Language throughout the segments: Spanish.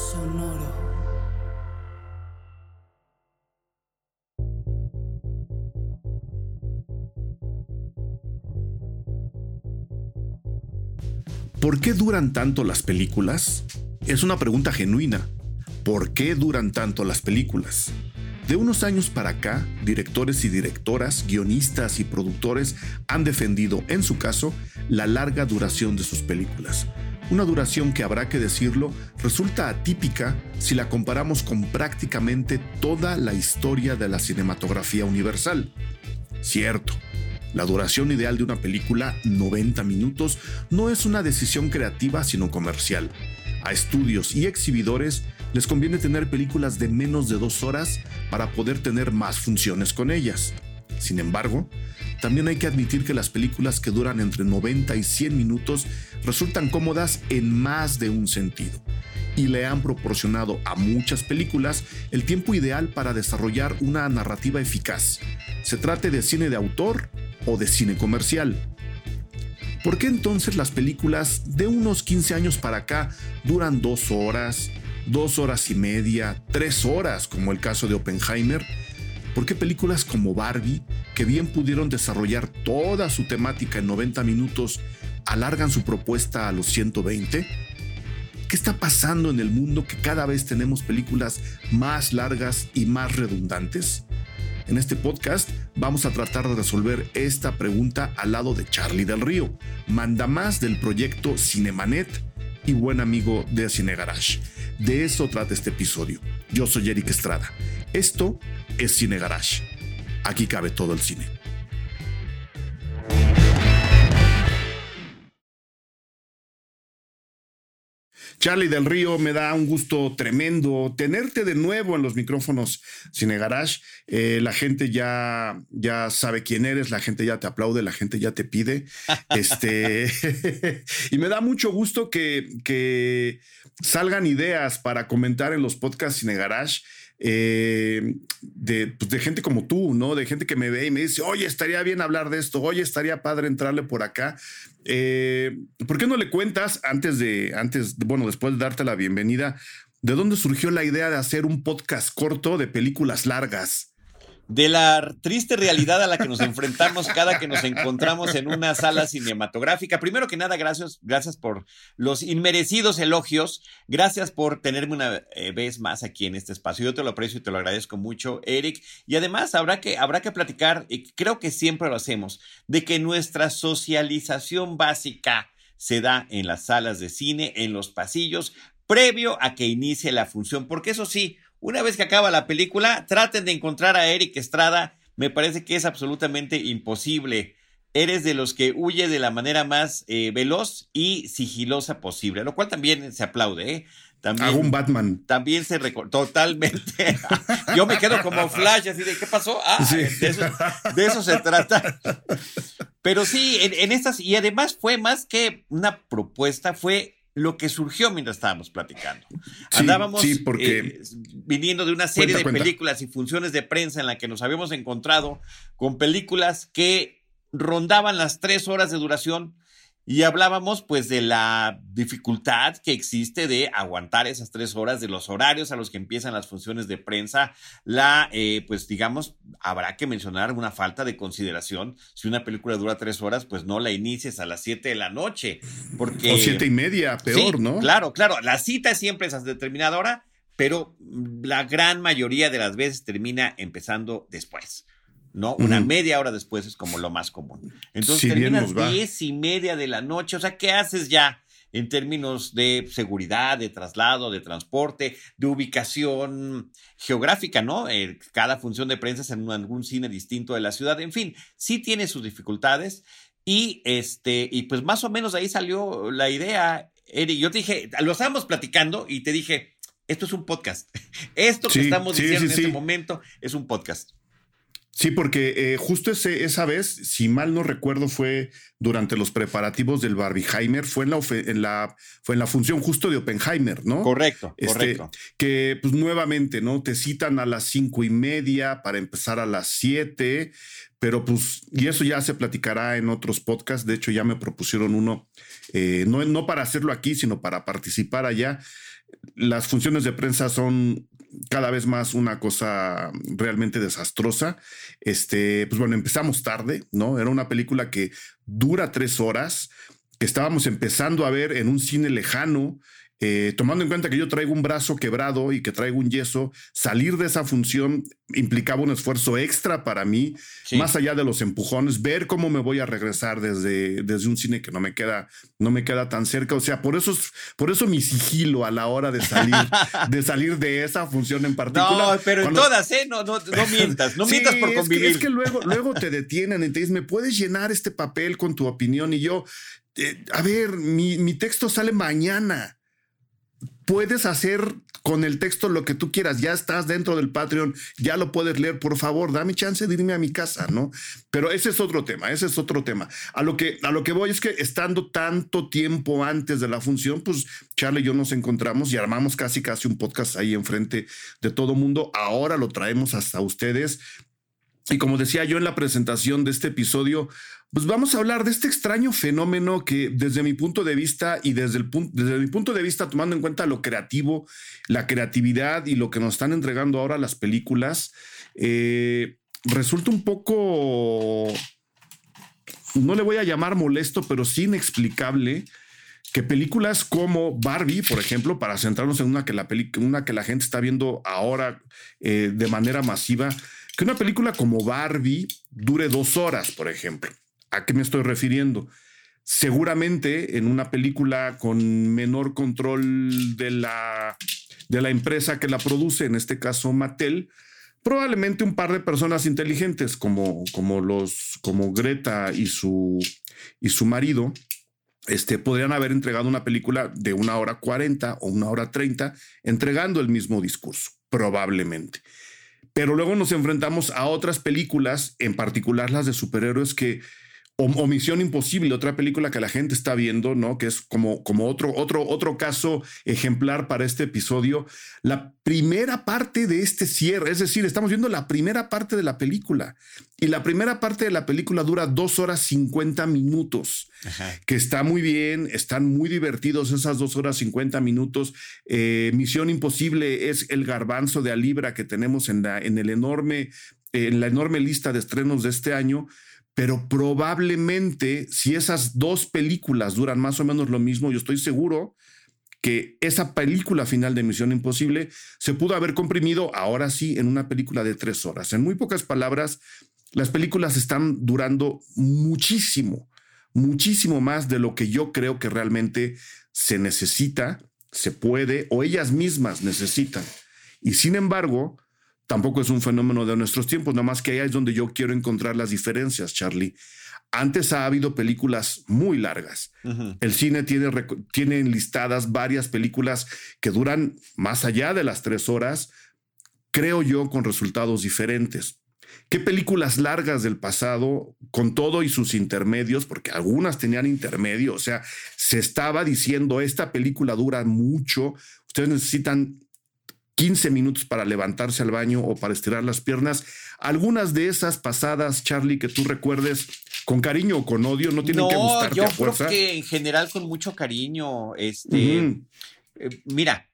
Sonoro. ¿Por qué duran tanto las películas? Es una pregunta genuina. ¿Por qué duran tanto las películas? De unos años para acá, directores y directoras, guionistas y productores han defendido, en su caso, la larga duración de sus películas. Una duración que habrá que decirlo resulta atípica si la comparamos con prácticamente toda la historia de la cinematografía universal. Cierto, la duración ideal de una película, 90 minutos, no es una decisión creativa sino comercial. A estudios y exhibidores les conviene tener películas de menos de dos horas para poder tener más funciones con ellas. Sin embargo, también hay que admitir que las películas que duran entre 90 y 100 minutos resultan cómodas en más de un sentido y le han proporcionado a muchas películas el tiempo ideal para desarrollar una narrativa eficaz, se trate de cine de autor o de cine comercial. ¿Por qué entonces las películas de unos 15 años para acá duran dos horas, dos horas y media, tres horas, como el caso de Oppenheimer? ¿Por qué películas como Barbie, que bien pudieron desarrollar toda su temática en 90 minutos, alargan su propuesta a los 120? ¿Qué está pasando en el mundo que cada vez tenemos películas más largas y más redundantes? En este podcast vamos a tratar de resolver esta pregunta al lado de Charlie del Río, manda más del proyecto Cinemanet y buen amigo de Cine Garage. De eso trata este episodio. Yo soy Eric Estrada. Esto es Cine Garage. Aquí cabe todo el cine. Charlie del Río, me da un gusto tremendo tenerte de nuevo en los micrófonos Cine Garage. Eh, la gente ya, ya sabe quién eres, la gente ya te aplaude, la gente ya te pide. este, y me da mucho gusto que, que salgan ideas para comentar en los podcasts Cine Garage. Eh, pues, de, gente como tú, ¿no? De gente que me ve y me dice, oye, estaría bien hablar de esto, oye, estaría padre entrarle por acá. Eh, ¿Por qué no le cuentas antes de, antes, bueno, después de darte la bienvenida, de dónde surgió la idea de hacer un podcast corto de películas largas? De la triste realidad a la que nos enfrentamos cada que nos encontramos en una sala cinematográfica. Primero que nada, gracias, gracias por los inmerecidos elogios. Gracias por tenerme una eh, vez más aquí en este espacio. Yo te lo aprecio y te lo agradezco mucho, Eric. Y además habrá que, habrá que platicar, y creo que siempre lo hacemos, de que nuestra socialización básica se da en las salas de cine, en los pasillos, previo a que inicie la función, porque eso sí, una vez que acaba la película, traten de encontrar a Eric Estrada. Me parece que es absolutamente imposible. Eres de los que huye de la manera más eh, veloz y sigilosa posible, lo cual también se aplaude. ¿eh? También, Hago un Batman. También se totalmente. Yo me quedo como flash, así de ¿qué pasó? Ah, de, eso, se trata. Pero sí, en, en estas, y además fue más que una propuesta, fue lo que surgió mientras estábamos platicando. Andábamos porque... Eh, viniendo de una serie de películas y funciones de prensa en la que nos habíamos encontrado con películas que rondaban las tres horas de duración y hablábamos pues de la dificultad que existe de aguantar esas tres horas, de los horarios a los que empiezan las funciones de prensa, la, eh, pues digamos, habrá que mencionar una falta de consideración. Si una película dura tres horas, pues no la inicies a las siete de la noche. Porque, o siete y media, peor, ¿no? Claro, claro. La cita siempre es a determinada hora, pero la gran mayoría de las veces termina empezando después. ¿No? Una media hora después es como lo más común. Entonces terminas diez y media de la noche, o sea, ¿qué haces ya? en términos de seguridad, de traslado, de transporte, de ubicación geográfica, ¿no? Eh, cada función de prensa es en algún cine distinto de la ciudad, en fin, sí tiene sus dificultades y este, y pues más o menos ahí salió la idea, Eri, yo te dije, lo estábamos platicando y te dije, esto es un podcast, esto que estamos diciendo en este momento es un podcast. Sí, porque eh, justo ese, esa vez, si mal no recuerdo, fue durante los preparativos del Barbieheimer, fue en la, en la, fue en la función justo de Oppenheimer, ¿no? Correcto, este, correcto. Que pues nuevamente, ¿no? Te citan a las cinco y media para empezar a las siete, pero pues, y eso ya se platicará en otros podcasts, de hecho ya me propusieron uno, eh, no, no para hacerlo aquí, sino para participar allá las funciones de prensa son cada vez más una cosa realmente desastrosa. Este, pues bueno, empezamos tarde, ¿no? Era una película que dura tres horas, que estábamos empezando a ver en un cine lejano, eh, tomando en cuenta que yo traigo un brazo quebrado y que traigo un yeso, salir de esa función implicaba un esfuerzo extra para mí, más allá de los empujones, ver cómo me voy a regresar desde, desde un cine que no me queda, no me queda tan cerca. O sea, por eso, por eso mi sigilo a la hora de salir, de salir de esa función en particular. No, pero en todas, ¿eh? No, no, mientas, no mientas por convivir. Es que, es que luego, luego te detienen y te dicen, ¿me puedes llenar este papel con tu opinión? Y yo, eh, a ver, mi, mi texto sale mañana puedes hacer con el texto lo que tú quieras. Ya estás dentro del Patreon, ya lo puedes leer. Por favor, dame chance de irme a mi casa, ¿no? Pero ese es otro tema, ese es otro tema. A lo que, a lo que voy es que estando tanto tiempo antes de la función, pues Charlie y yo nos encontramos y armamos casi, casi un podcast ahí enfrente de todo mundo. Ahora lo traemos hasta ustedes. Y como decía yo en la presentación de este episodio, pues vamos a hablar de este extraño fenómeno que desde mi punto de vista y desde, el desde mi punto de vista, tomando en cuenta lo creativo, la creatividad y lo que nos están entregando ahora las películas, eh, resulta un poco, no le voy a llamar molesto, pero sí inexplicable que películas como Barbie, por ejemplo, para centrarnos en una que la, una que la gente está viendo ahora eh, de manera masiva, que una película como Barbie dure dos horas, por ejemplo. ¿A qué me estoy refiriendo? Seguramente en una película con menor control de la, de la empresa que la produce, en este caso Mattel, probablemente un par de personas inteligentes como, como, los, como Greta y su, y su marido, este, podrían haber entregado una película de una hora cuarenta o una hora treinta, entregando el mismo discurso, probablemente. Pero luego nos enfrentamos a otras películas, en particular las de superhéroes, que o, Misión Imposible, otra película que la gente está viendo, ¿no? Que es como, como otro, otro, otro caso ejemplar para este episodio. La primera parte de este cierre, es decir, estamos viendo la primera parte de la película. Y la primera parte de la película dura dos horas 50 minutos, que está muy bien, están muy divertidos esas dos horas 50 minutos. Eh, Misión Imposible es el garbanzo de Alibra que tenemos en, la, en, el enorme, en la enorme lista de estrenos de este año pero probablemente si esas dos películas duran más o menos lo mismo, yo estoy seguro que esa película final de Misión Imposible se pudo haber comprimido ahora sí en una película de tres horas. En muy pocas palabras, las películas están durando muchísimo, muchísimo más de lo que yo creo que realmente se necesita, se puede o ellas mismas necesitan. Y sin embargo, tampoco es un fenómeno de nuestros tiempos, nada más que ahí es donde yo quiero encontrar las diferencias, Charlie. Antes ha habido películas muy largas. El cine tiene, tiene enlistadas varias películas que duran más allá de las tres horas, creo yo, con resultados diferentes. ¿Qué películas largas del pasado, con todo y sus intermedios, porque algunas tenían intermedio, o sea, se estaba diciendo, esta película dura mucho, ustedes necesitan 15 minutos para levantarse al baño o para estirar las piernas. Algunas de esas pasadas, Charlie, que tú recuerdes con cariño o con odio, no tienen que gustarte yo a fuerza. Creo que en general con mucho cariño. Este, eh, mira,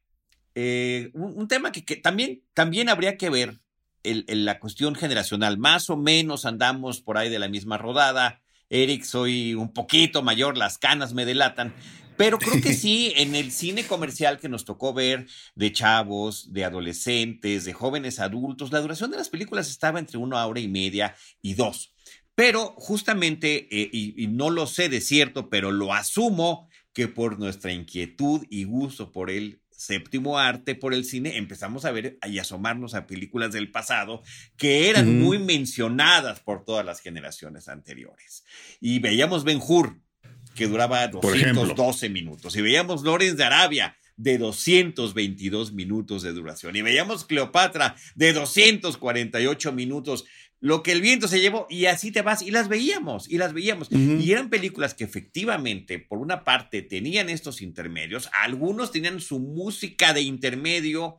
eh, un, tema que, también, también habría que ver en la cuestión generacional. Más o menos andamos por ahí de la misma rodada. Eric, soy un poquito mayor, las canas me delatan. Pero creo que sí, en el cine comercial que nos tocó ver de chavos, de adolescentes, de jóvenes adultos, la duración de las películas estaba entre una hora y media y dos. Pero justamente, eh, y, no lo sé de cierto, pero lo asumo que por nuestra inquietud y gusto por el séptimo arte, por el cine, empezamos a ver y asomarnos a películas del pasado que eran muy mencionadas por todas las generaciones anteriores. Y veíamos Ben Hur, que duraba 212 minutos. Y veíamos Lorenz de Arabia de 222 minutos de duración. Y veíamos Cleopatra de 248 minutos. Lo que el viento se llevó y así te vas. Y las veíamos, y las veíamos. Y eran películas que efectivamente, por una parte, tenían estos intermedios. Algunos tenían su música de intermedio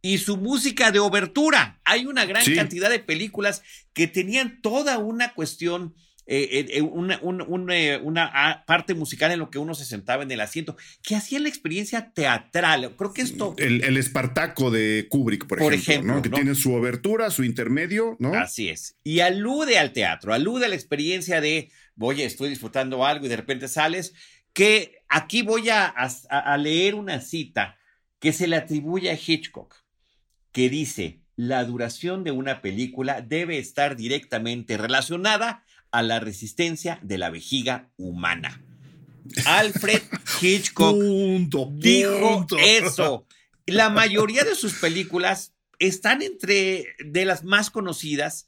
y su música de obertura. Hay una gran cantidad de películas que tenían toda una cuestión eh, eh, una, una, parte musical en lo que uno se sentaba en el asiento, que hacía la experiencia teatral. Creo que esto... El, Espartaco de Kubrick, por, ejemplo, que tiene su obertura, su intermedio, ¿no? Así es. Y alude al teatro, alude a la experiencia de, oye, estoy disfrutando algo y de repente sales, que aquí voy a, a leer una cita que se le atribuye a Hitchcock, que dice, la duración de una película debe estar directamente relacionada a la resistencia de la vejiga humana. Alfred Hitchcock dijo eso. La mayoría de sus películas están entre de las más conocidas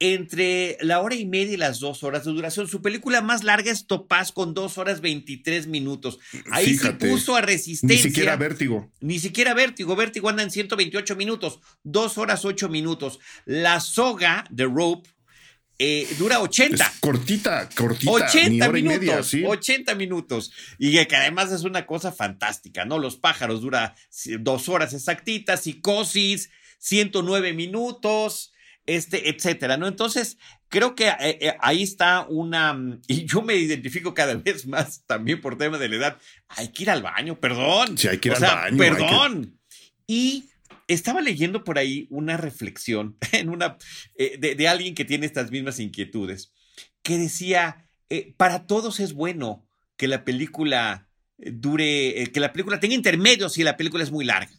entre la hora y media y las dos horas de duración. Su película más larga es Topaz con dos horas veintitrés minutos. Ahí se puso a resistencia. Ni siquiera vértigo. Ni siquiera vértigo. Vértigo anda en 128 minutos. Dos horas ocho minutos. La soga de Rope eh, dura 80. cortita, cortita. 80 minutos. 80 minutos. Y que además es una cosa fantástica, ¿no? Los pájaros dura dos horas exactitas. Psicosis, 109 minutos este, etcétera, ¿no? Entonces, creo que eh, eh, ahí está una, mm, y yo me identifico cada vez más también por tema de la edad, hay que ir al baño, perdón. Sí, hay que ir al baño. Perdón. Y estaba leyendo por ahí una reflexión en una, eh, de, alguien que tiene estas mismas inquietudes, que decía, para todos es bueno que la película dure, que la película tenga intermedios si la película es muy larga.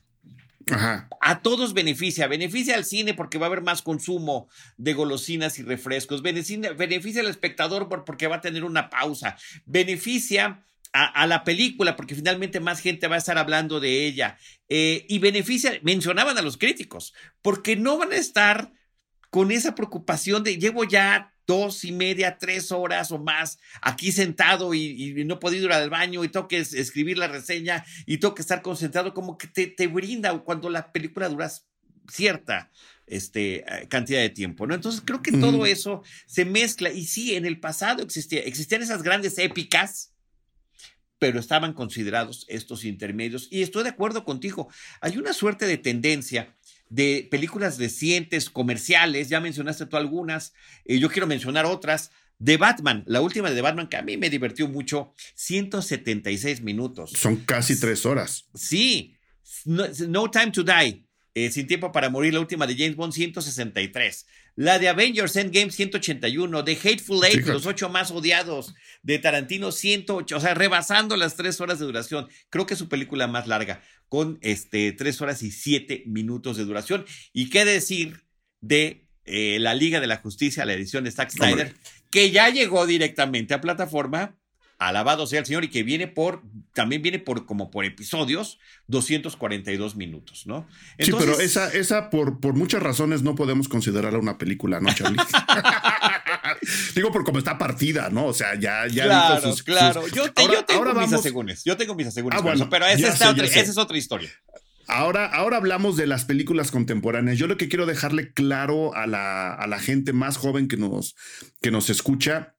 A todos beneficia. Beneficia al cine porque va a haber más consumo de golosinas y refrescos. Beneficia, al espectador porque va a tener una pausa. Beneficia a, la película porque finalmente más gente va a estar hablando de ella. Eh, y beneficia, mencionaban a los críticos, porque no van a estar con esa preocupación de llevo ya dos y media, tres horas o más aquí sentado y, no he podido ir al baño y tengo que escribir la reseña y tengo que estar concentrado, como que te, te brinda cuando la película dura cierta este, eh, cantidad de tiempo, ¿no? Entonces creo que todo eso se mezcla y sí, en el pasado existía, existían esas grandes épicas, pero estaban considerados estos intermedios y estoy de acuerdo contigo, hay una suerte de tendencia de películas recientes, comerciales, ya mencionaste tú algunas, eh, yo quiero mencionar otras. De Batman, la última de Batman que a mí me divirtió mucho, 176 minutos. Son casi tres horas. Sí, No, Time to Die, eh, Sin Tiempo para Morir, la última de James Bond, 163. La de Avengers Endgame 181, de Hateful Eight, los ocho más odiados, de Tarantino 108, o sea, rebasando las tres horas de duración. Creo que es su película más larga, con este, tres horas y siete minutos de duración. Y qué decir de eh, la Liga de la Justicia, la edición de Zack Snyder, que ya llegó directamente a plataforma alabado sea el Señor, y que viene por, también viene por como por episodios, 242 minutos, ¿no? sí, pero esa, esa por, por muchas razones no podemos considerarla una película, ¿no, Charlie? Digo por cómo está partida, ¿no? O sea, ya, ya claro, claro. Yo, tengo mis asegúnes, yo tengo mis asegúnes, ah, pero esa, es otra historia. Ahora, ahora hablamos de las películas contemporáneas. Yo lo que quiero dejarle claro a la, a la gente más joven que nos, que nos escucha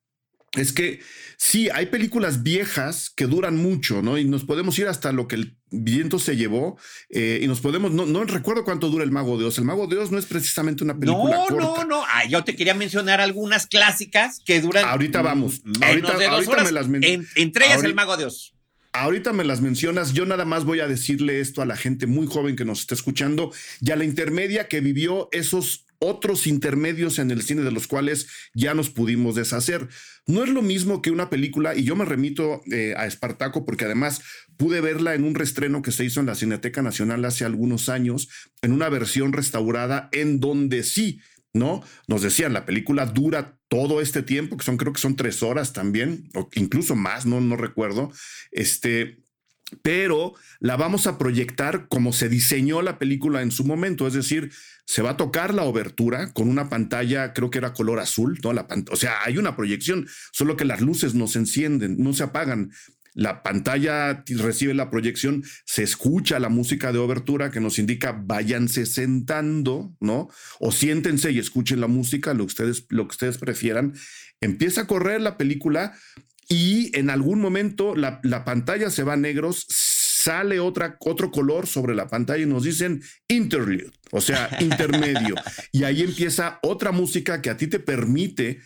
es que sí, hay películas viejas que duran mucho, ¿no? Y nos podemos ir hasta lo que el viento se llevó eh, y nos podemos, no, no recuerdo cuánto dura El Mago de Oz. El Mago de Oz no es precisamente una película no, No, no, ah, yo te quería mencionar algunas clásicas que duran. Ahorita vamos. ahorita, Me las entre ellas El Mago de Oz. Ahorita me las mencionas, yo nada más voy a decirle esto a la gente muy joven que nos está escuchando y a la intermedia que vivió esos otros intermedios en el cine de los cuales ya nos pudimos deshacer. No es lo mismo que una película, y yo me remito eh, a Espartaco porque además pude verla en un restreno que se hizo en la Cineteca Nacional hace algunos años, en una versión restaurada en donde sí, ¿no? Nos decían, la película dura todo este tiempo, que son creo que son tres horas también, o incluso más, no, no recuerdo. Este, pero la vamos a proyectar como se diseñó la película en su momento, es decir, se va a tocar la obertura con una pantalla, creo que era color azul, ¿no? La o sea, hay una proyección, solo que las luces no se encienden, no se apagan. La pantalla recibe la proyección, se escucha la música de obertura que nos indica váyanse sentando, ¿no? O siéntense y escuchen la música, lo ustedes, lo que ustedes prefieran. Empieza a correr la película y en algún momento la, pantalla se va a negros, sale otra, otro color sobre la pantalla y nos dicen interlude, o sea, intermedio. y ahí empieza otra música que a ti te permite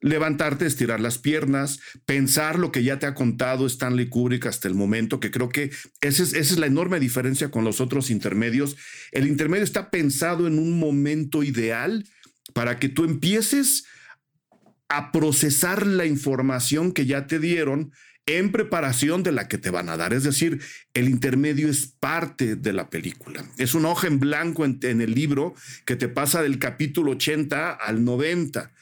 levantarte, estirar las piernas, pensar lo que ya te ha contado Stanley Kubrick hasta el momento, que creo que esa es, esa es la enorme diferencia con los otros intermedios. El intermedio está pensado en un momento ideal para que tú empieces a procesar la información que ya te dieron en preparación de la que te van a dar. Es decir, el intermedio es parte de la película. Es una hoja en blanco en, en el libro que te pasa del capítulo 80 al 90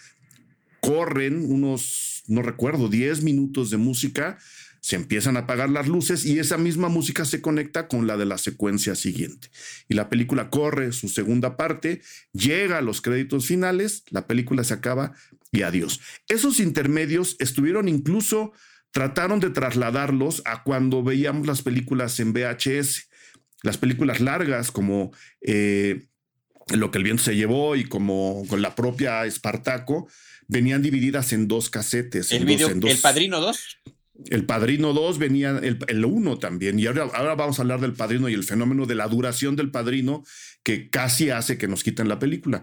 corren unos, no recuerdo, 10 minutos de música, se empiezan a apagar las luces y esa misma música se conecta con la de la secuencia siguiente. Y la película corre su segunda parte, llega a los créditos finales, la película se acaba y adiós. Esos intermedios estuvieron incluso, trataron de trasladarlos a cuando veíamos las películas en VHS, las películas largas como... Eh, lo que el viento se llevó y como con la propia Espartaco, venían divididas en dos casetes. El, ¿El Padrino 2? El Padrino 2 venía, el 1 también, y ahora, ahora, vamos a hablar del Padrino y el fenómeno de la duración del Padrino que casi hace que nos quiten la película.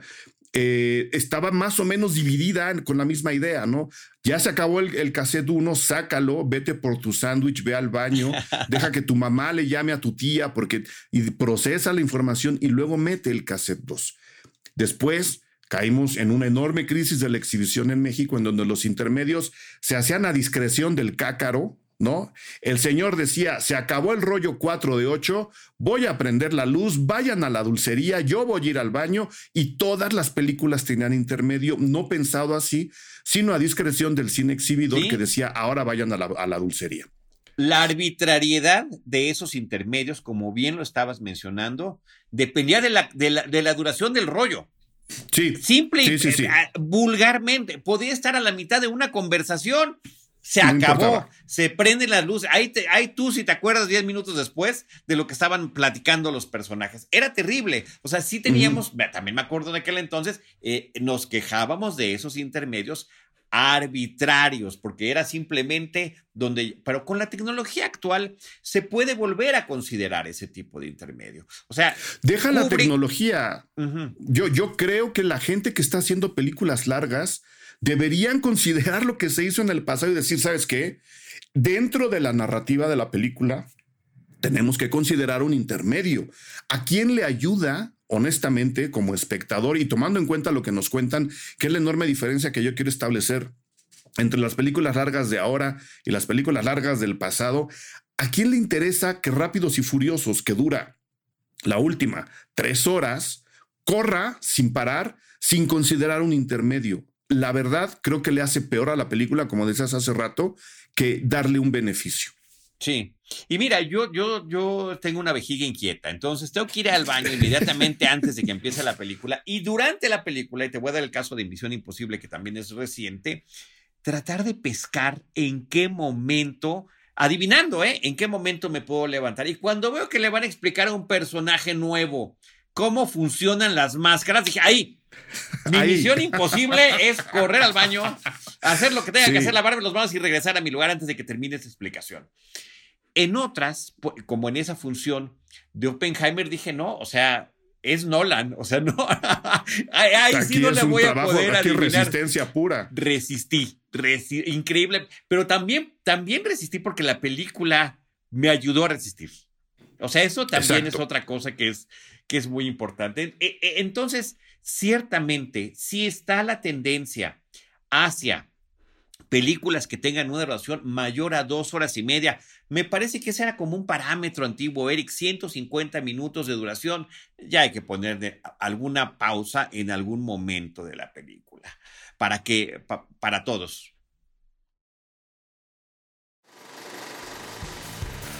Eh, estaba más o menos dividida con la misma idea, ¿no? Ya se acabó el, el cassette 1, sácalo, vete por tu sándwich, ve al baño, deja que tu mamá le llame a tu tía porque, y procesa la información y luego mete el cassette 2. Después Caímos en una enorme crisis de la exhibición en México, en donde los intermedios se hacían a discreción del cácaro, ¿no? El señor decía, se acabó el rollo 4 de 8, voy a prender la luz, vayan a la dulcería, yo voy a ir al baño y todas las películas tenían intermedio, no pensado así, sino a discreción del cine exhibidor que decía, ahora vayan a la, dulcería. La arbitrariedad de esos intermedios, como bien lo estabas mencionando, dependía de la, de la duración del rollo. Sí. Simple y vulgarmente. Podía estar a la mitad de una conversación. Se acabó, se prende la luz. Ahí, tú, si te acuerdas, 10 minutos después de lo que estaban platicando los personajes. Era terrible. O sea, sí teníamos, también me acuerdo de aquel entonces, eh, nos quejábamos de esos intermedios arbitrarios, porque era simplemente donde, pero con la tecnología actual se puede volver a considerar ese tipo de intermedio. O sea, deja la tecnología. yo, yo creo que la gente que está haciendo películas largas deberían considerar lo que se hizo en el pasado y decir, ¿sabes qué? Dentro de la narrativa de la película, tenemos que considerar un intermedio. ¿A quién le ayuda honestamente, como espectador y tomando en cuenta lo que nos cuentan, que es la enorme diferencia que yo quiero establecer entre las películas largas de ahora y las películas largas del pasado, ¿a quién le interesa que Rápidos y Furiosos, que dura la última tres horas, corra sin parar, sin considerar un intermedio? La verdad, creo que le hace peor a la película, como decías hace rato, que darle un beneficio. Sí. Y mira, yo, yo, yo tengo una vejiga inquieta, entonces tengo que ir al baño inmediatamente antes de que empiece la película y durante la película, y te voy a dar el caso de Misión Imposible, que también es reciente, tratar de pescar en qué momento, adivinando, ¿eh? En qué momento me puedo levantar. Y cuando veo que le van a explicar a un personaje nuevo cómo funcionan las máscaras, dije, ahí, mi misión imposible es correr al baño, hacer lo que tenga que hacer, lavarme los manos y regresar a mi lugar antes de que termine esta explicación. En otras, como en esa función de Oppenheimer, dije, no, o sea, es Nolan, o sea, no, ahí, sí no le voy a poder aquí resistencia pura. Resistí, increíble, pero también, también resistí porque la película me ayudó a resistir. O sea, eso también es otra cosa que es, que es muy importante. E, e, entonces, ciertamente, si está la tendencia hacia películas que tengan una duración mayor a dos horas y media. Me parece que ese era como un parámetro antiguo, Eric, 150 minutos de duración. Ya hay que poner alguna pausa en algún momento de la película para que para todos.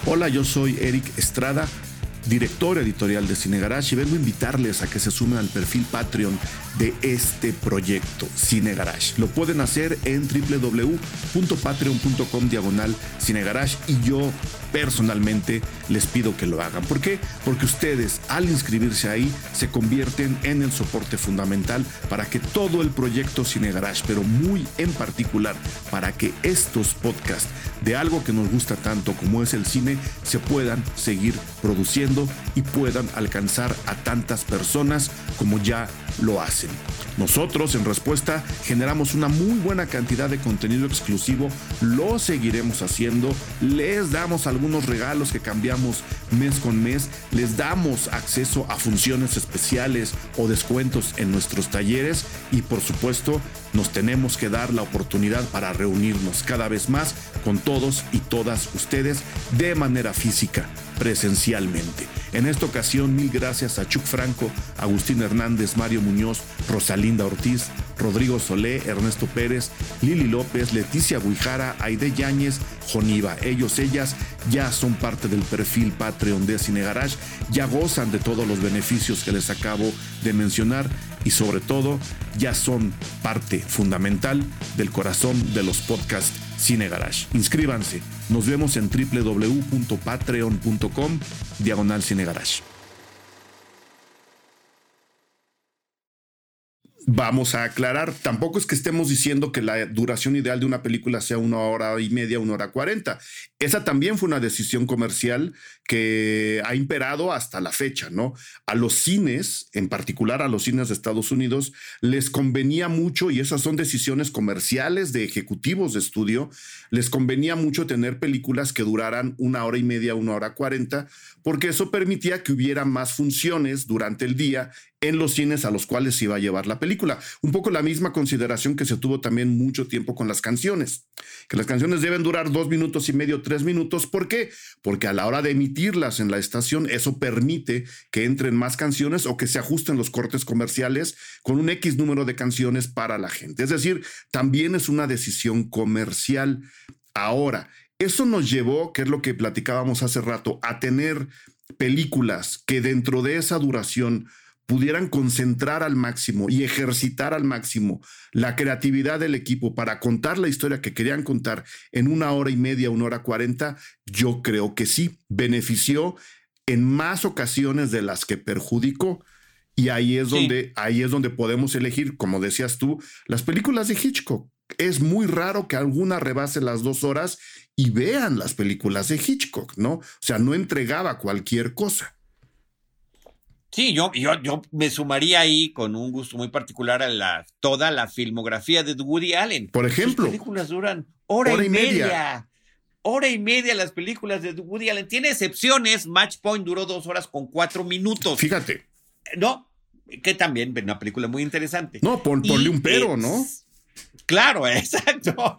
Hola, yo soy Eric Estrada director editorial de Cine Garage, y vengo a invitarles a que se sumen al perfil Patreon de este proyecto, Cine Garage. Lo pueden hacer en www.patreon.com diagonal Cine Garage y yo personalmente les pido que lo hagan. ¿Por qué? Porque ustedes al inscribirse ahí se convierten en el soporte fundamental para que todo el proyecto Cine Garage, pero muy en particular para que estos podcasts de algo que nos gusta tanto como es el cine se puedan seguir produciendo y puedan alcanzar a tantas personas como ya lo hacen. Nosotros, en respuesta, generamos una muy buena cantidad de contenido exclusivo, lo seguiremos haciendo, les damos algunos regalos que cambiamos mes con mes, les damos acceso a funciones especiales o descuentos en nuestros talleres. Y por supuesto nos tenemos que dar la oportunidad para reunirnos cada vez más con todos y todas ustedes de manera física, presencialmente. En esta ocasión, mil gracias a Chuck Franco, Agustín Hernández, Mario Muñoz, Rosalinda Ortiz, Rodrigo Solé, Ernesto Pérez, Lili López, Leticia Guijara, Aide Yáñez, Joniva. Ellos, ellas ya son parte del perfil Patreon de Cine Garage, ya gozan de todos los beneficios que les acabo de mencionar y sobre todo ya son parte fundamental del corazón de los podcasts Cine Garage. Inscríbanse. Nos vemos en www.patreon.com diagonal Cine Garage. Vamos a aclarar, tampoco es que estemos diciendo que la duración ideal de una película sea una hora y media, una hora cuarenta. Esa también fue una decisión comercial que ha imperado hasta la fecha, ¿no? A los cines, en particular a los cines de Estados Unidos, les convenía mucho, y esas son decisiones comerciales de ejecutivos de estudio, les convenía mucho tener películas que duraran una hora y media, una hora cuarenta, porque eso permitía que hubiera más funciones durante el día en los cines a los cuales se iba a llevar la película. Un poco la misma consideración que se tuvo también mucho tiempo con las canciones, que las canciones deben durar dos minutos y medio, tres minutos. ¿Por qué? Porque a la hora de emitirlas en la estación, eso permite que entren más canciones o que se ajusten los cortes comerciales con un X número de canciones para la gente. Es decir, también es una decisión comercial. Ahora, eso nos llevó, que es lo que platicábamos hace rato, a tener películas que dentro de esa duración pudieran concentrar al máximo y ejercitar al máximo la creatividad del equipo para contar la historia que querían contar en una hora y media, una hora cuarenta, yo creo que sí, benefició en más ocasiones de las que perjudicó. Y ahí es donde, ahí es donde podemos elegir, como decías tú, las películas de Hitchcock. Es muy raro que alguna rebase las dos horas y vean las películas de Hitchcock, ¿no? O sea, no entregaba cualquier cosa. Sí, yo, yo, yo me sumaría ahí con un gusto muy particular a la, toda la filmografía de Woody Allen. Por ejemplo. Las películas duran hora, y, media. Hora y media las películas de Woody Allen. Tiene excepciones. Match Point duró dos horas con cuatro minutos. Fíjate. No, que también una película muy interesante. No, ponle un pero, ¿no? Claro, exacto.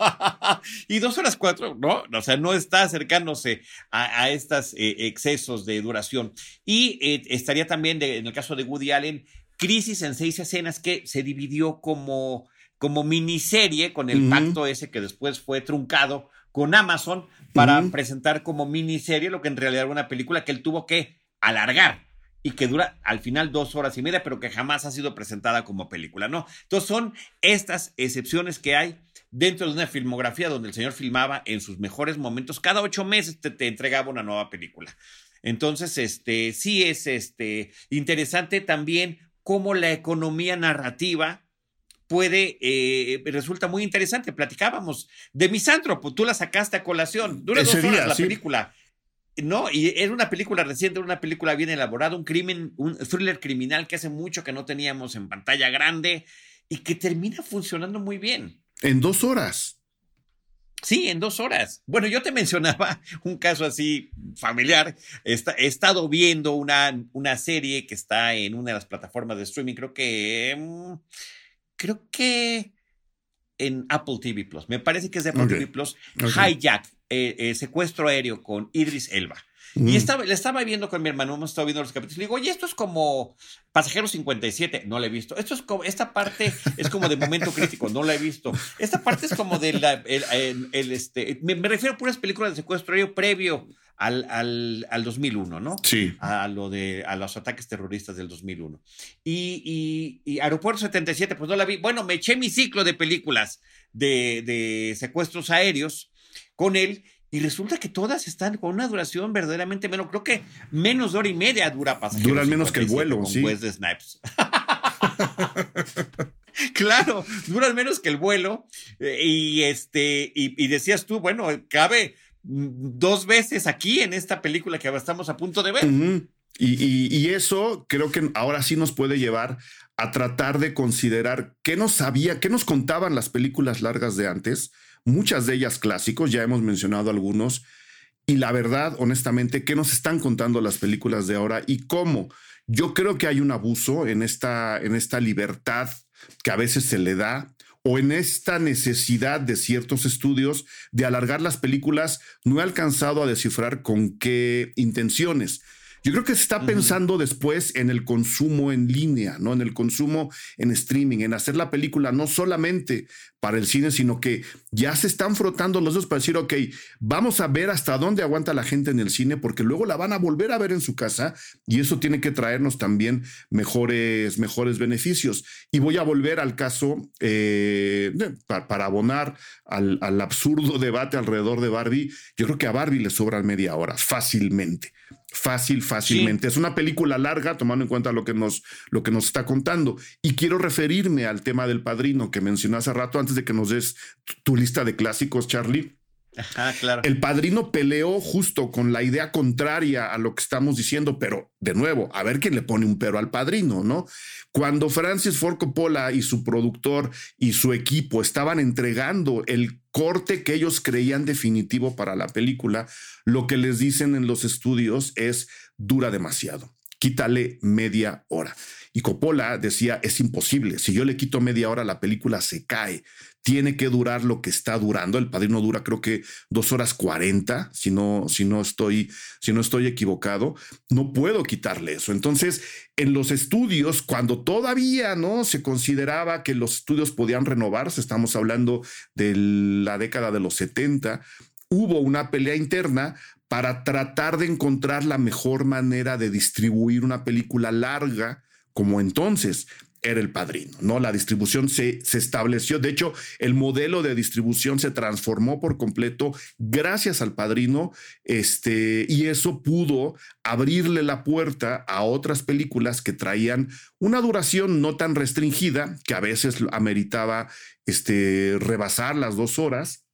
y dos horas cuatro, ¿no? O sea, no está acercándose a, estos eh, excesos de duración. Y eh, estaría también, en el caso de Woody Allen, Crisis en seis escenas que se dividió como, como miniserie con el pacto ese que después fue truncado con Amazon para presentar como miniserie lo que en realidad era una película que él tuvo que alargar y que dura al final dos horas y media, pero que jamás ha sido presentada como película, ¿no? Entonces son estas excepciones que hay dentro de una filmografía donde el señor filmaba en sus mejores momentos, cada ocho meses te, entregaba una nueva película. Entonces, este, sí es este, interesante también cómo la economía narrativa puede, eh, resulta muy interesante. Platicábamos de Misántropo, tú la sacaste a colación, dura dos horas la película no, y era una película reciente, una película bien elaborada, un crimen, un thriller criminal que hace mucho que no teníamos en pantalla grande y que termina funcionando muy bien. En dos horas. Sí, en dos horas. Bueno, yo te mencionaba un caso así familiar. he estado viendo una, una serie que está en una de las plataformas de streaming, creo que... Mm, creo que en Apple TV Plus. Me parece que es de Apple TV Plus. Hijack, eh, eh, secuestro aéreo con Idris Elba. Y estaba, le estaba viendo con mi hermano, hemos estado viendo los capítulos. Le digo, oye, esto es como Pasajero 57. No lo he visto. Esto es como, esta parte es como de momento crítico. No la he visto. Esta parte es como de la, el, este, me, refiero a puras películas de secuestro previo al, al, al, 2001, ¿no? Sí. A, lo de, a los ataques terroristas del 2001. Y, y, y, Aeropuerto 77, pues no la vi. Bueno, me eché mi ciclo de películas de, de secuestros aéreos con él y resulta que todas están con una duración verdaderamente menos. Creo que menos de hora y media dura pasajero. Duran menos que el vuelo, con sí. de Snipes. claro, duran menos que el vuelo. Eh, y este, y, decías tú, bueno, cabe dos veces aquí en esta película que estamos a punto de ver. Y, eso creo que ahora sí nos puede llevar a tratar de considerar qué nos sabía, qué nos contaban las películas largas de antes, muchas de ellas clásicos, ya hemos mencionado algunos, y la verdad, honestamente, qué nos están contando las películas de ahora y cómo. Yo creo que hay un abuso en esta, en esta libertad que a veces se le da o en esta necesidad de ciertos estudios de alargar las películas, no he alcanzado a descifrar con qué intenciones. Yo creo que se está pensando después en el consumo en línea, ¿no? En el consumo en streaming, en hacer la película no solamente para el cine, sino que ya se están frotando los dos para decir, ok, vamos a ver hasta dónde aguanta la gente en el cine, porque luego la van a volver a ver en su casa y eso tiene que traernos también mejores, mejores beneficios. Y voy a volver al caso eh, para, abonar al, al absurdo debate alrededor de Barbie. Yo creo que a Barbie le sobran media hora, fácilmente fácil, fácilmente. Es una película larga, tomando en cuenta lo que, nos, lo que nos está contando. Y quiero referirme al tema del padrino que mencioné hace rato, antes de que nos des tu lista de clásicos, Charlie. claro. El padrino peleó justo con la idea contraria a lo que estamos diciendo, pero de nuevo, a ver quién le pone un pero al padrino, ¿no? Cuando Francis Ford Coppola y su productor y su equipo estaban entregando el corte que ellos creían definitivo para la película, lo que les dicen en los estudios es dura demasiado. Quítale media hora. Y Coppola decía, es imposible, si yo le quito media hora la película se cae, tiene que durar lo que está durando. El padrino dura creo que dos horas cuarenta, si no, si no estoy, si no estoy equivocado. No puedo quitarle eso. Entonces, en los estudios, cuando todavía no se consideraba que los estudios podían renovarse, estamos hablando de la década de los 70, hubo una pelea interna para tratar de encontrar la mejor manera de distribuir una película larga como entonces era el padrino, ¿no? La distribución se, se, estableció, de hecho, el modelo de distribución se transformó por completo gracias al padrino, este, y eso pudo abrirle la puerta a otras películas que traían una duración no tan restringida, que a veces ameritaba este, rebasar las dos horas,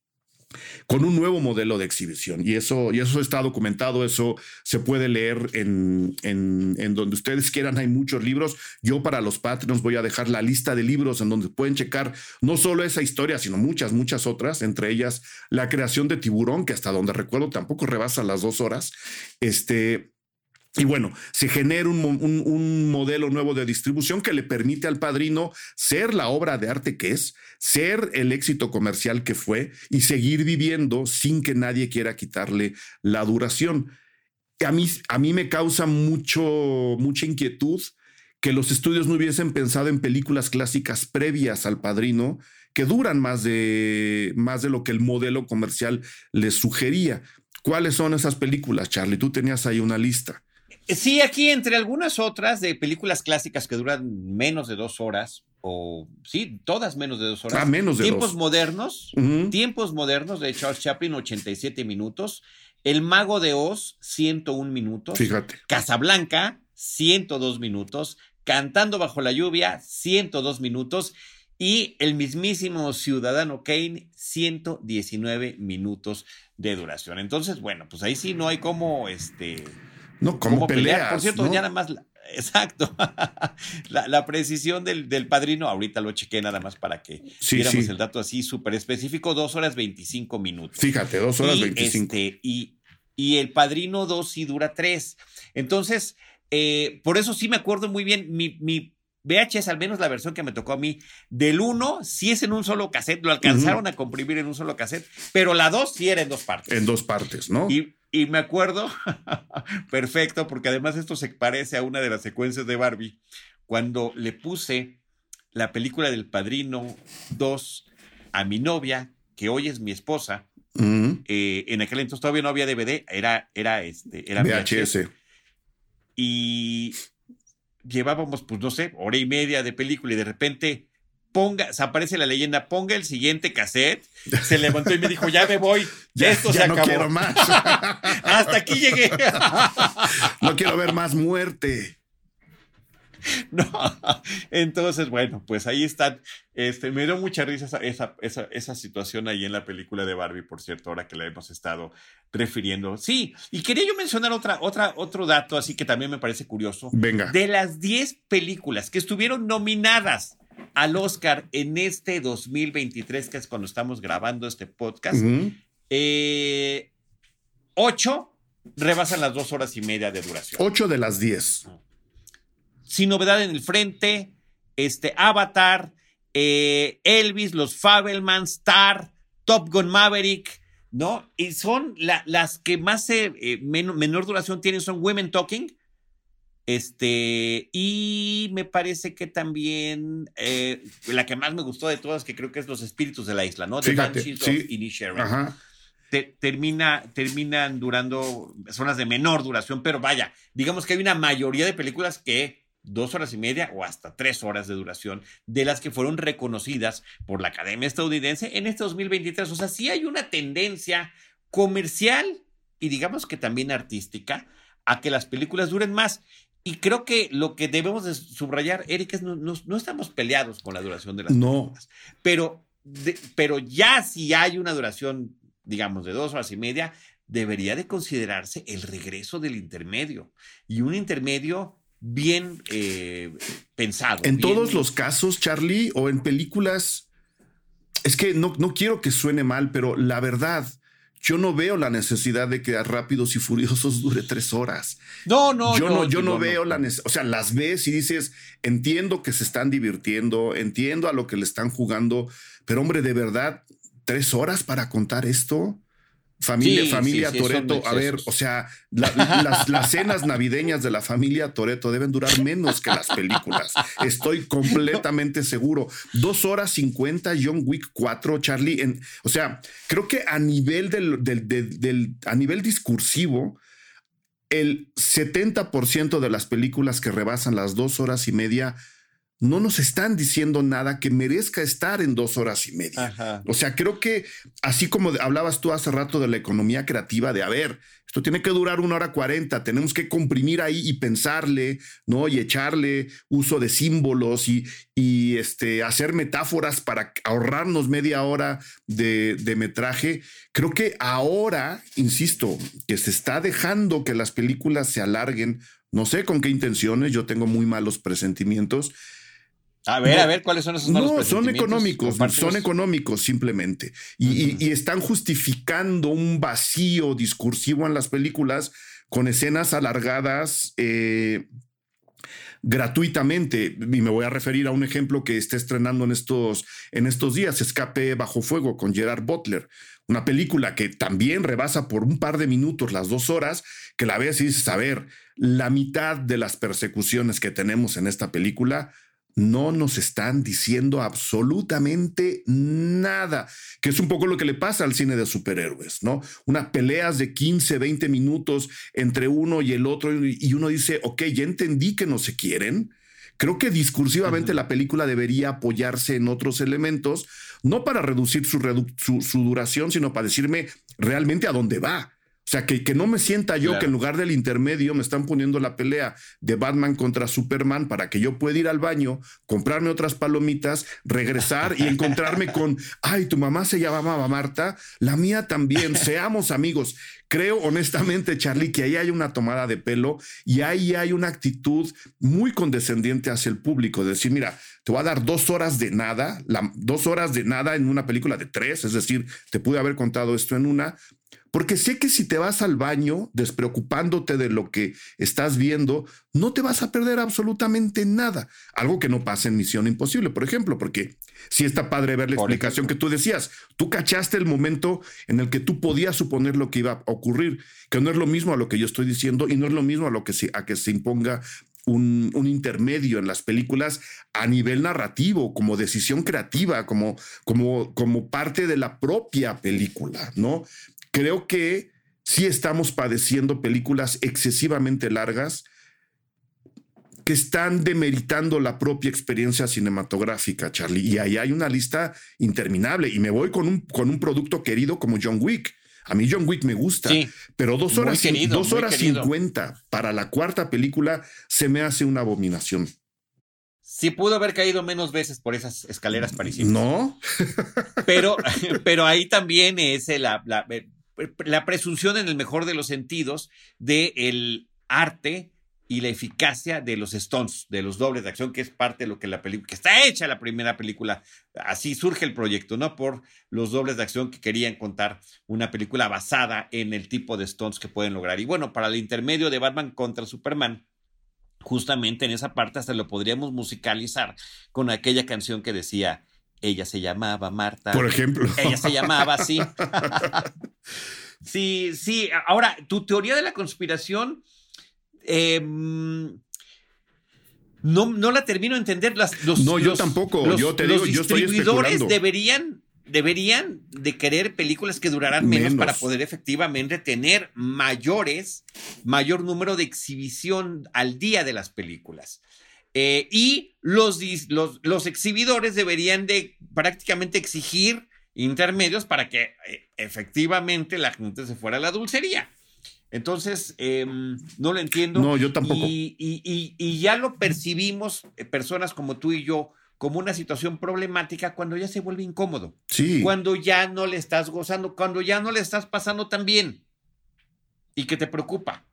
con un nuevo modelo de exhibición. Y eso, y eso está documentado, eso se puede leer en, en, donde ustedes quieran. Hay muchos libros. Yo para los Patreons voy a dejar la lista de libros en donde pueden checar no solo esa historia, sino muchas, muchas otras, entre ellas la creación de Tiburón, que hasta donde recuerdo tampoco rebasa las dos horas. Este, y bueno, se genera un, modelo nuevo de distribución que le permite al padrino ser la obra de arte que es, ser el éxito comercial que fue y seguir viviendo sin que nadie quiera quitarle la duración. A mí, a mí me causa mucho, mucha inquietud que los estudios no hubiesen pensado en películas clásicas previas al padrino que duran más de, más de lo que el modelo comercial les sugería. ¿Cuáles son esas películas, Charlie? Tú tenías ahí una lista. Sí, aquí entre algunas otras de películas clásicas que duran menos de dos horas, o sí, todas menos de dos horas. Ah, menos de Tiempos modernos, tiempos modernos de Charles Chaplin, 87 minutos. El Mago de Oz, 101 minutos. Fíjate. Casablanca, 102 minutos. Cantando bajo la lluvia, 102 minutos. Y el mismísimo Ciudadano Kane, 119 minutos de duración. Entonces, bueno, pues ahí sí no hay como este no, ¿cómo, pelear? Por cierto, ya nada más, exacto, la, precisión del, padrino, ahorita lo chequé nada más para que viéramos el dato así súper específico, dos horas veinticinco minutos. Fíjate, dos horas veinticinco. Este, y, y el padrino dos sí dura tres. Entonces, eh, por eso sí me acuerdo muy bien, mi, mi VHS, al menos la versión que me tocó a mí, del uno sí es en un solo cassette, lo alcanzaron a comprimir en un solo cassette, pero la dos sí era en dos partes. En dos partes, ¿no? Y, y me acuerdo, perfecto, porque además esto se parece a una de las secuencias de Barbie, cuando le puse la película del Padrino 2 a mi novia, que hoy es mi esposa. Eh, en aquel entonces todavía no había DVD, era, era, este, era VHS. Y llevábamos, pues no sé, hora y media de película y de repente ponga, se aparece la leyenda, ponga el siguiente cassette. Se levantó y me dijo, ya me voy. ya, Esto se no quiero más. Hasta aquí llegué. no quiero ver más muerte. no, entonces, bueno, pues ahí están. Este, me dio mucha risa esa, esa, esa, situación ahí en la película de Barbie, por cierto, ahora que la hemos estado refiriendo. Sí, y quería yo mencionar otra, otra, otro dato, así que también me parece curioso. Venga. De las 10 películas que estuvieron nominadas al Oscar en este 2023, que es cuando estamos grabando este podcast, eh, ocho rebasan las dos horas y media de duración. Ocho de las diez. Sin novedad en el frente, este Avatar, eh, Elvis, los Fabelman, Star, Top Gun Maverick, ¿no? Y son las que más eh, menor duración tienen, son Women Talking, este, y me parece que también eh, la que más me gustó de todas, que creo que es Los Espíritus de la Isla, ¿no? De Fíjate, sí. Ajá. termina, terminan durando zonas de menor duración, pero vaya, digamos que hay una mayoría de películas que dos horas y media o hasta tres horas de duración, de las que fueron reconocidas por la Academia Estadounidense en este 2023. O sea, sí hay una tendencia comercial y digamos que también artística a que las películas duren más. Y creo que lo que debemos de subrayar, Eric, es no, no, estamos peleados con la duración de las películas. Pero, pero ya si hay una duración, digamos, de dos horas y media, debería de considerarse el regreso del intermedio. Y un intermedio bien eh, pensado. En todos los casos, Charlie, o en películas, es que no, no quiero que suene mal, pero la verdad, yo no veo la necesidad de que Rápidos y Furiosos dure tres horas. No, no, yo no, yo no, veo la necesidad. O sea, las ves y dices, entiendo que se están divirtiendo, entiendo a lo que le están jugando, pero hombre, de verdad, tres horas para contar esto. Familia, familia Toreto, a ver, o sea, las, cenas navideñas de la familia Toreto deben durar menos que las películas. Estoy completamente seguro. Dos horas cincuenta, John Wick 4, Charlie. En, o sea, creo que a nivel del, del, a nivel discursivo, el 70% de las películas que rebasan las dos horas y media no nos están diciendo nada que merezca estar en dos horas y media. O sea, creo que así como hablabas tú hace rato de la economía creativa, de a ver, esto tiene que durar una hora cuarenta, tenemos que comprimir ahí y pensarle, ¿no? Y echarle uso de símbolos y, y este, hacer metáforas para ahorrarnos media hora de, de metraje. Creo que ahora, insisto, que se está dejando que las películas se alarguen, no sé con qué intenciones, yo tengo muy malos presentimientos a ver, a ver, ¿cuáles son esos malos No, son económicos, son económicos simplemente. Y, y, están justificando un vacío discursivo en las películas con escenas alargadas eh, gratuitamente. Y me voy a referir a un ejemplo que está estrenando en estos, en estos días, Escape bajo fuego con Gerard Butler. Una película que también rebasa por un par de minutos las dos horas, que la ves y dices, a ver, la mitad de las persecuciones que tenemos en esta película no nos están diciendo absolutamente nada, que es un poco lo que le pasa al cine de superhéroes, ¿no? Unas peleas de 15, 20 minutos entre uno y el otro y uno dice, ok, ya entendí que no se quieren. Creo que discursivamente la película debería apoyarse en otros elementos, no para reducir su, su duración, sino para decirme realmente a dónde va. O sea, que, que no me sienta yo que en lugar del intermedio me están poniendo la pelea de Batman contra Superman para que yo pueda ir al baño, comprarme otras palomitas, regresar y encontrarme con, ay, tu mamá se llamaba Marta, la mía también, seamos amigos. Creo honestamente, Charlie, que ahí hay una tomada de pelo y ahí hay una actitud muy condescendiente hacia el público, de decir, mira, te voy a dar dos horas de nada, dos horas de nada en una película de tres, es decir, te pude haber contado esto en una, porque sé que si te vas al baño despreocupándote de lo que estás viendo, no te vas a perder absolutamente nada. Algo que no pasa en Misión Imposible, por ejemplo, porque si está padre ver la explicación que tú decías. Tú cachaste el momento en el que tú podías suponer lo que iba a ocurrir, que no es lo mismo a lo que yo estoy diciendo y no es lo mismo a lo que se, a que se imponga un, un, intermedio en las películas a nivel narrativo, como decisión creativa, como, como, como parte de la propia película, ¿no? Creo que sí estamos padeciendo películas excesivamente largas que están demeritando la propia experiencia cinematográfica, Charlie. Y ahí hay una lista interminable. Y me voy con un, con un producto querido como John Wick. A mí John Wick me gusta, pero dos horas, dos horas cincuenta para la cuarta película se me hace una abominación. Sí pudo haber caído menos veces por esas escaleras parisinas. No. pero, pero ahí también es la, la, la, presunción en el mejor de los sentidos del el arte y la eficacia de los stunts, de los dobles de acción, que es parte de lo que la película, que está hecha la primera película. Así surge el proyecto, ¿no? Por los dobles de acción que querían contar una película basada en el tipo de stunts que pueden lograr. Y bueno, para el intermedio de Batman contra Superman, justamente en esa parte hasta lo podríamos musicalizar con aquella canción que decía, ella se llamaba Marta. Por ejemplo. Ella se llamaba así. sí, sí. Ahora, tu teoría de la conspiración, em, no, no la termino de entender. Las, los, no, yo tampoco. yo te digo, yo estoy especulando. deberían deberían de querer películas que duraran menos, para poder efectivamente tener mayores, mayor número de exhibición al día de las películas. Eh, y los, los, los, exhibidores deberían de prácticamente exigir intermedios para que eh, efectivamente la gente se fuera a la dulcería. Entonces, em, no lo entiendo. No, yo tampoco. Y, y, y ya lo percibimos, eh, personas como tú y yo, como una situación problemática cuando ya se vuelve incómodo. Sí. Cuando ya no le estás gozando, cuando ya no le estás pasando tan bien y que te preocupa.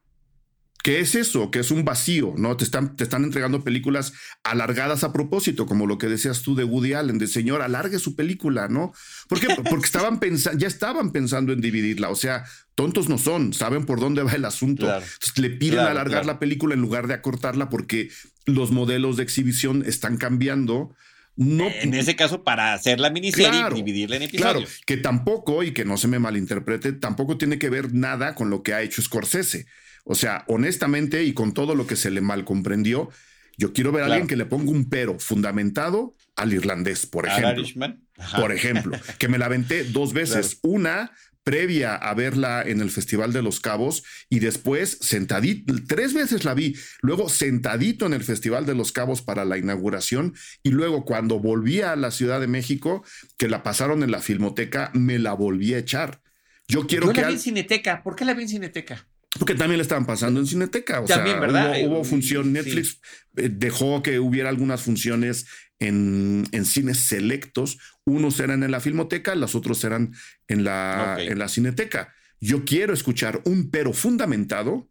¿Qué es eso? Que es un vacío, ¿no? Te están, te están entregando películas alargadas a propósito, como lo que decías tú de Woody Allen, de señor, alargue su película, ¿no? ¿Por qué? Porque estaban pensando, ya estaban pensando en dividirla, o sea, tontos no son, saben por dónde va el asunto. le piden alargar la película en lugar de acortarla porque los modelos de exhibición están cambiando. No, en ese caso, para hacer la miniserie y dividirla en episodios. Claro, que tampoco, y que no se me malinterprete, tampoco tiene que ver nada con lo que ha hecho Scorsese. O sea, honestamente y con todo lo que se le mal comprendió, yo quiero ver a alguien que le ponga un pero fundamentado al irlandés, por ejemplo. Por ejemplo, que me la aventé dos veces. Una previa a verla en el Festival de los Cabos y después sentadito, tres veces la vi, luego sentadito en el Festival de los Cabos para la inauguración y luego cuando volví a la Ciudad de México, que la pasaron en la Filmoteca, me la volví a echar. Yo quiero Yo que... la vi en Cineteca. ¿Por qué la vi en Cineteca? Porque también la estaban pasando en Cineteca. O también, ¿verdad? Hubo, función. Netflix eh, dejó que hubiera algunas funciones en, en, cines selectos. Unos eran en la Filmoteca, los otros eran en la, en la Cineteca. Yo quiero escuchar un pero fundamentado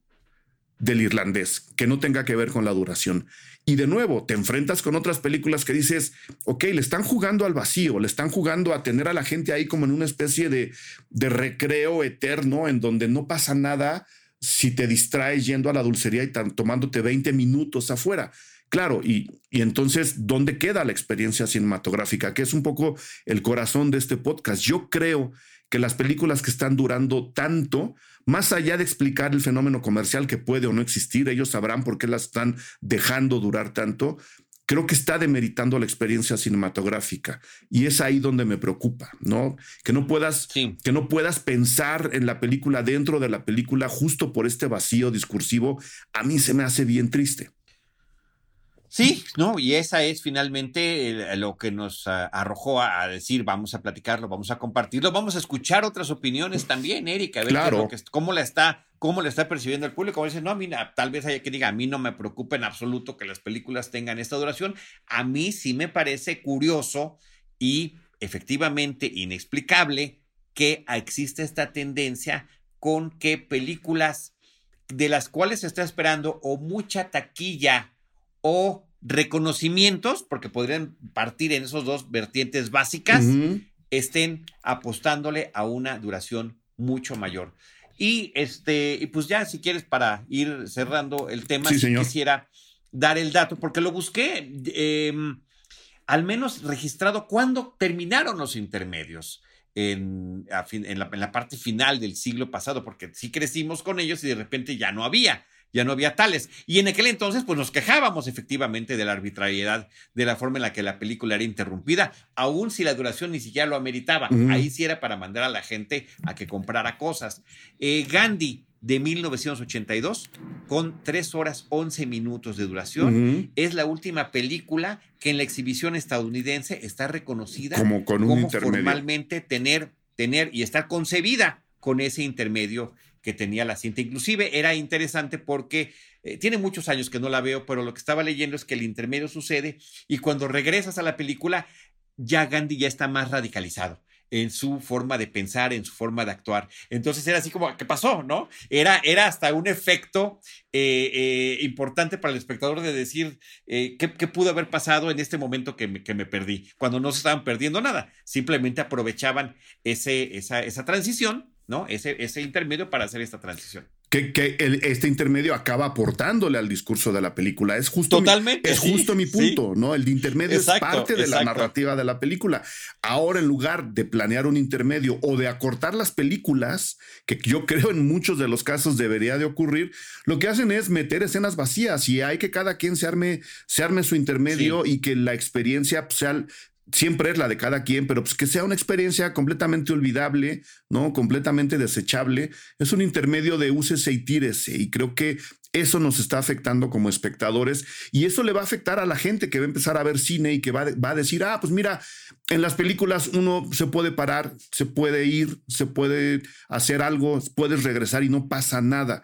del irlandés, que no tenga que ver con la duración. Y de nuevo, te enfrentas con otras películas que dices, ok, le están jugando al vacío, le están jugando a tener a la gente ahí como en una especie de, de recreo eterno en donde no pasa nada si te distraes yendo a la dulcería y tomándote 20 minutos afuera. Claro, y, y, entonces, ¿dónde queda la experiencia cinematográfica? Que es un poco el corazón de este podcast. Yo creo que las películas que están durando tanto, más allá de explicar el fenómeno comercial que puede o no existir, ellos sabrán por qué las están dejando durar tanto, creo que está demeritando la experiencia cinematográfica y es ahí donde me preocupa, ¿no? Que no puedas que no puedas pensar en la película dentro de la película justo por este vacío discursivo, a mí se me hace bien triste. Sí, no, y esa es finalmente lo que nos ah, arrojó a, decir, vamos a platicarlo, vamos a compartirlo, vamos a escuchar otras opiniones también, Erika, a ver claro. cómo la está, cómo la está percibiendo el público. A veces, no, a mí tal vez haya que diga, a mí no me preocupa en absoluto que las películas tengan esta duración. A mí sí me parece curioso y efectivamente inexplicable que existe esta tendencia con que películas de las cuales se está esperando o mucha taquilla o reconocimientos, porque podrían partir en esos dos vertientes básicas, estén apostándole a una duración mucho mayor. Y este, y pues ya si quieres para ir cerrando el tema, quisiera dar el dato, porque lo busqué, em, al menos registrado cuando terminaron los intermedios. En, en, la, en la parte final del siglo pasado, porque sí crecimos con ellos y de repente ya no había ya no había tales. Y en aquel entonces, pues nos quejábamos efectivamente de la arbitrariedad, de la forma en la que la película era interrumpida, aun si la duración ni siquiera lo ameritaba. Ahí sí era para mandar a la gente a que comprara cosas. Eh, Gandhi de 1982, con 3 horas 11 minutos de duración, es la última película que en la exhibición estadounidense está reconocida como, con un formalmente tener, tener y estar concebida con ese intermedio que tenía la cinta. Inclusive era interesante porque eh, tiene muchos años que no la veo, pero lo que estaba leyendo es que el intermedio sucede y cuando regresas a la película, ya Gandhi ya está más radicalizado en su forma de pensar, en su forma de actuar. Entonces era así como, ¿qué pasó? ¿No? Era, era hasta un efecto eh, eh, importante para el espectador de decir, ¿qué, pudo haber pasado en este momento que me, que me, perdí? Cuando no se estaban perdiendo nada, simplemente aprovechaban ese, esa, esa transición ¿no? Ese, ese intermedio para hacer esta transición. Que, que este intermedio acaba aportándole al discurso de la película. Es justo Totalmente. Mi, es justo mi punto, ¿no? El intermedio es parte de la narrativa de la película. Ahora, en lugar de planear un intermedio o de acortar las películas, que yo creo en muchos de los casos debería de ocurrir, lo que hacen es meter escenas vacías y hay que cada quien se arme, se arme su intermedio y que la experiencia sea siempre es la de cada quien, pero pues que sea una experiencia completamente olvidable, ¿no? Completamente desechable. Es un intermedio de úsese y tírese. Y creo que eso nos está afectando como espectadores y eso le va a afectar a la gente que va a empezar a ver cine y que va, va, a decir, ah, pues mira, en las películas uno se puede parar, se puede ir, se puede hacer algo, puedes regresar y no pasa nada.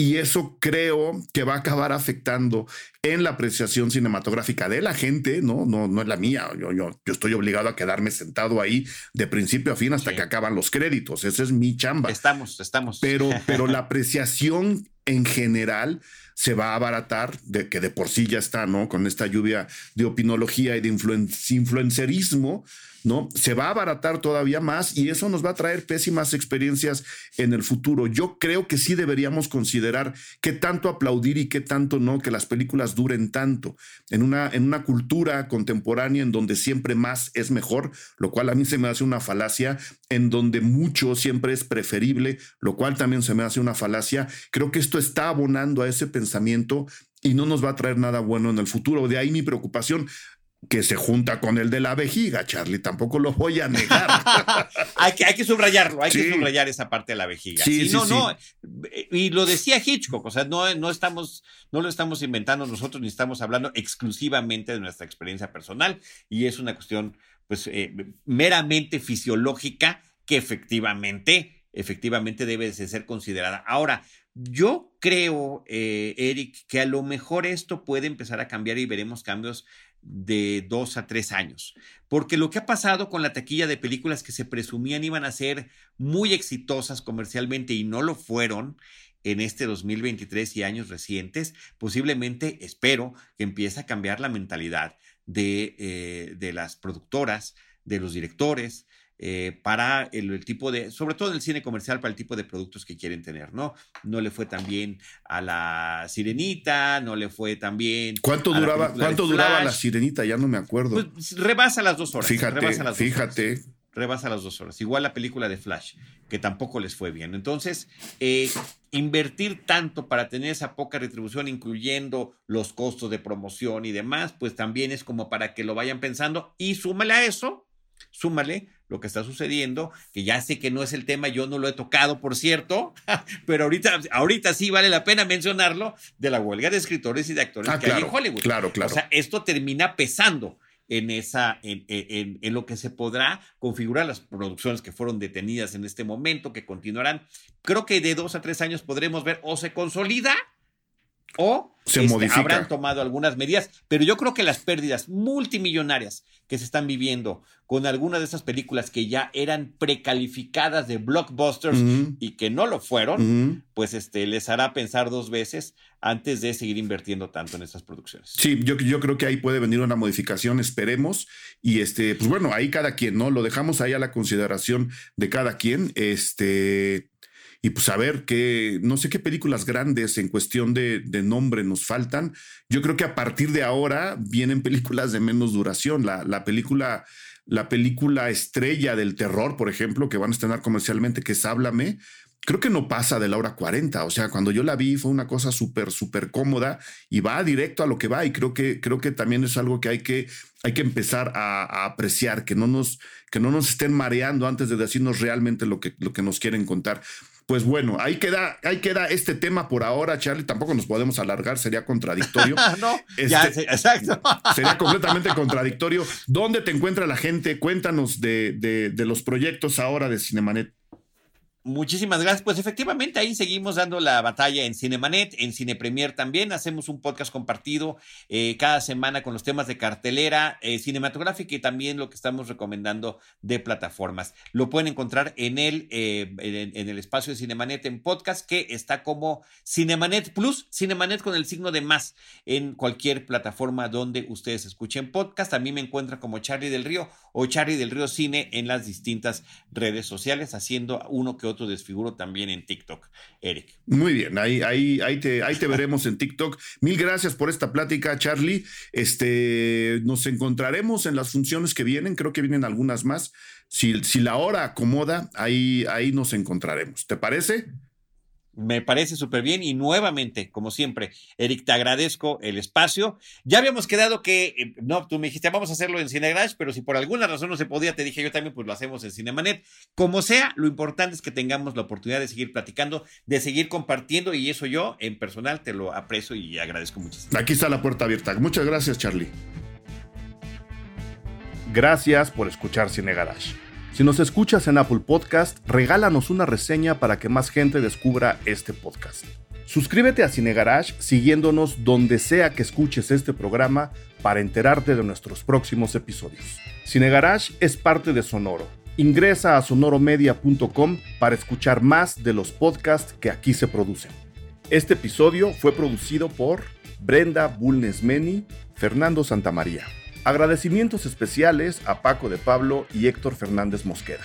Y eso creo que va a acabar afectando en la apreciación cinematográfica de la gente, ¿no? No, no es la mía. Yo, yo, yo estoy obligado a quedarme sentado ahí de principio a fin hasta que acaban los créditos. Esa es mi chamba. Estamos, estamos. Pero, pero la apreciación en general se va a abaratar, de que de por sí ya está, ¿no? Con esta lluvia de opinología y de influencerismo, ¿no? Se va a abaratar todavía más y eso nos va a traer pésimas experiencias en el futuro. Yo creo que sí deberíamos considerar qué tanto aplaudir y qué tanto no que las películas duren tanto. En una, en una cultura contemporánea en donde siempre más es mejor, lo cual a mí se me hace una falacia, en donde mucho siempre es preferible, lo cual también se me hace una falacia. Creo que esto está abonando a ese pensamiento y no nos va a traer nada bueno en el futuro. De ahí mi preocupación que se junta con el de la vejiga, Charlie, tampoco lo voy a negar. hay, que, hay que subrayarlo, hay que subrayar esa parte de la vejiga. Sí, sí, no, no, y lo decía Hitchcock, o sea, no, no, estamos, no lo estamos inventando nosotros, ni estamos hablando exclusivamente de nuestra experiencia personal, y es una cuestión, pues, eh, meramente fisiológica que efectivamente, efectivamente debe de ser considerada. Ahora, yo creo, eh, Eric, que a lo mejor esto puede empezar a cambiar y veremos cambios de dos a tres años. Porque lo que ha pasado con la taquilla de películas que se presumían iban a ser muy exitosas comercialmente y no lo fueron en este 2023 y años recientes, posiblemente espero que empiece a cambiar la mentalidad de, eh, de las productoras, de los directores, eh, para el, tipo de, sobre todo en el cine comercial, para el tipo de productos que quieren tener, ¿no? No le fue tan bien a la Sirenita, no le fue tan bien. ¿Cuánto duraba, ¿cuánto duraba la Sirenita? Ya no me acuerdo. Pues rebasa las dos horas. Fíjate, rebasa las dos fíjate. Horas, rebasa las dos horas. Igual la película de Flash, que tampoco les fue bien. Entonces, eh, invertir tanto para tener esa poca retribución, incluyendo los costos de promoción y demás, pues también es como para que lo vayan pensando y súmale a eso, súmale lo que está sucediendo, que ya sé que no es el tema, yo no lo he tocado, por cierto, pero ahorita, ahorita sí vale la pena mencionarlo, de la huelga de escritores y de actores ah, que hay en Hollywood. Claro, claro. O sea, esto termina pesando en esa, en, en, en, lo que se podrá configurar las producciones que fueron detenidas en este momento, que continuarán. Creo que de dos a tres años podremos ver o se consolida o se este, habrán tomado algunas medidas, pero yo creo que las pérdidas multimillonarias que se están viviendo con algunas de esas películas que ya eran precalificadas de blockbusters y que no lo fueron, pues este, les hará pensar dos veces antes de seguir invirtiendo tanto en estas producciones. Sí, yo, yo creo que ahí puede venir una modificación, esperemos, y este, pues bueno, ahí cada quien, ¿no? Lo dejamos ahí a la consideración de cada quien, este y pues a ver qué, no sé qué películas grandes en cuestión de, nombre nos faltan. Yo creo que a partir de ahora vienen películas de menos duración. La, la película, la película estrella del terror, por ejemplo, que van a estrenar comercialmente, que es Háblame, creo que no pasa de la hora 40. O sea, cuando yo la vi fue una cosa súper, súper cómoda y va directo a lo que va. Y creo que, creo que también es algo que hay que, hay que empezar a, a, apreciar, que no, nos, que no nos estén mareando antes de decirnos realmente lo que, lo que nos quieren contar. Pues bueno, ahí queda, ahí queda este tema por ahora, Charlie. Tampoco nos podemos alargar, sería contradictorio. no, este, exacto. sería completamente contradictorio. ¿Dónde te encuentra la gente? Cuéntanos de, de, de los proyectos ahora de Cinemanet. Muchísimas gracias. Pues efectivamente ahí seguimos dando la batalla en Cinemanet, en Cine Premier también. Hacemos un podcast compartido eh, cada semana con los temas de cartelera eh, cinematográfica y también lo que estamos recomendando de plataformas. Lo pueden encontrar en el, eh, en, el espacio de Cinemanet en podcast que está como Cinemanet Plus, Cinemanet con el signo de más en cualquier plataforma donde ustedes escuchen podcast. A mí me encuentra como Charlie del Río o Charlie del Río Cine en las distintas redes sociales haciendo uno que otro desfiguro también en TikTok, Eric. Muy bien, ahí, ahí, ahí, te, ahí te veremos en TikTok. Mil gracias por esta plática, Charlie. Este, nos encontraremos en las funciones que vienen, creo que vienen algunas más. Si, si la hora acomoda, ahí, ahí nos encontraremos. ¿Te parece? Me parece súper bien y nuevamente, como siempre, Eric, te agradezco el espacio. Ya habíamos quedado que, eh, no, tú me dijiste, vamos a hacerlo en Cinegarage, pero si por alguna razón no se podía, te dije yo también, pues lo hacemos en Cinemanet. Como sea, lo importante es que tengamos la oportunidad de seguir platicando, de seguir compartiendo y eso yo, en personal, te lo aprecio y agradezco muchísimo. Aquí está la puerta abierta. Muchas gracias, Charlie. Gracias por escuchar Cinegarage. Si nos escuchas en Apple Podcast, regálanos una reseña para que más gente descubra este podcast. Suscríbete a Cinegarage siguiéndonos donde sea que escuches este programa para enterarte de nuestros próximos episodios. Cinegarage es parte de Sonoro. Ingresa a sonoromedia.com para escuchar más de los podcasts que aquí se producen. Este episodio fue producido por Brenda Bulnesmeni, Fernando Santamaría. Agradecimientos especiales a Paco de Pablo y Héctor Fernández Mosqueda.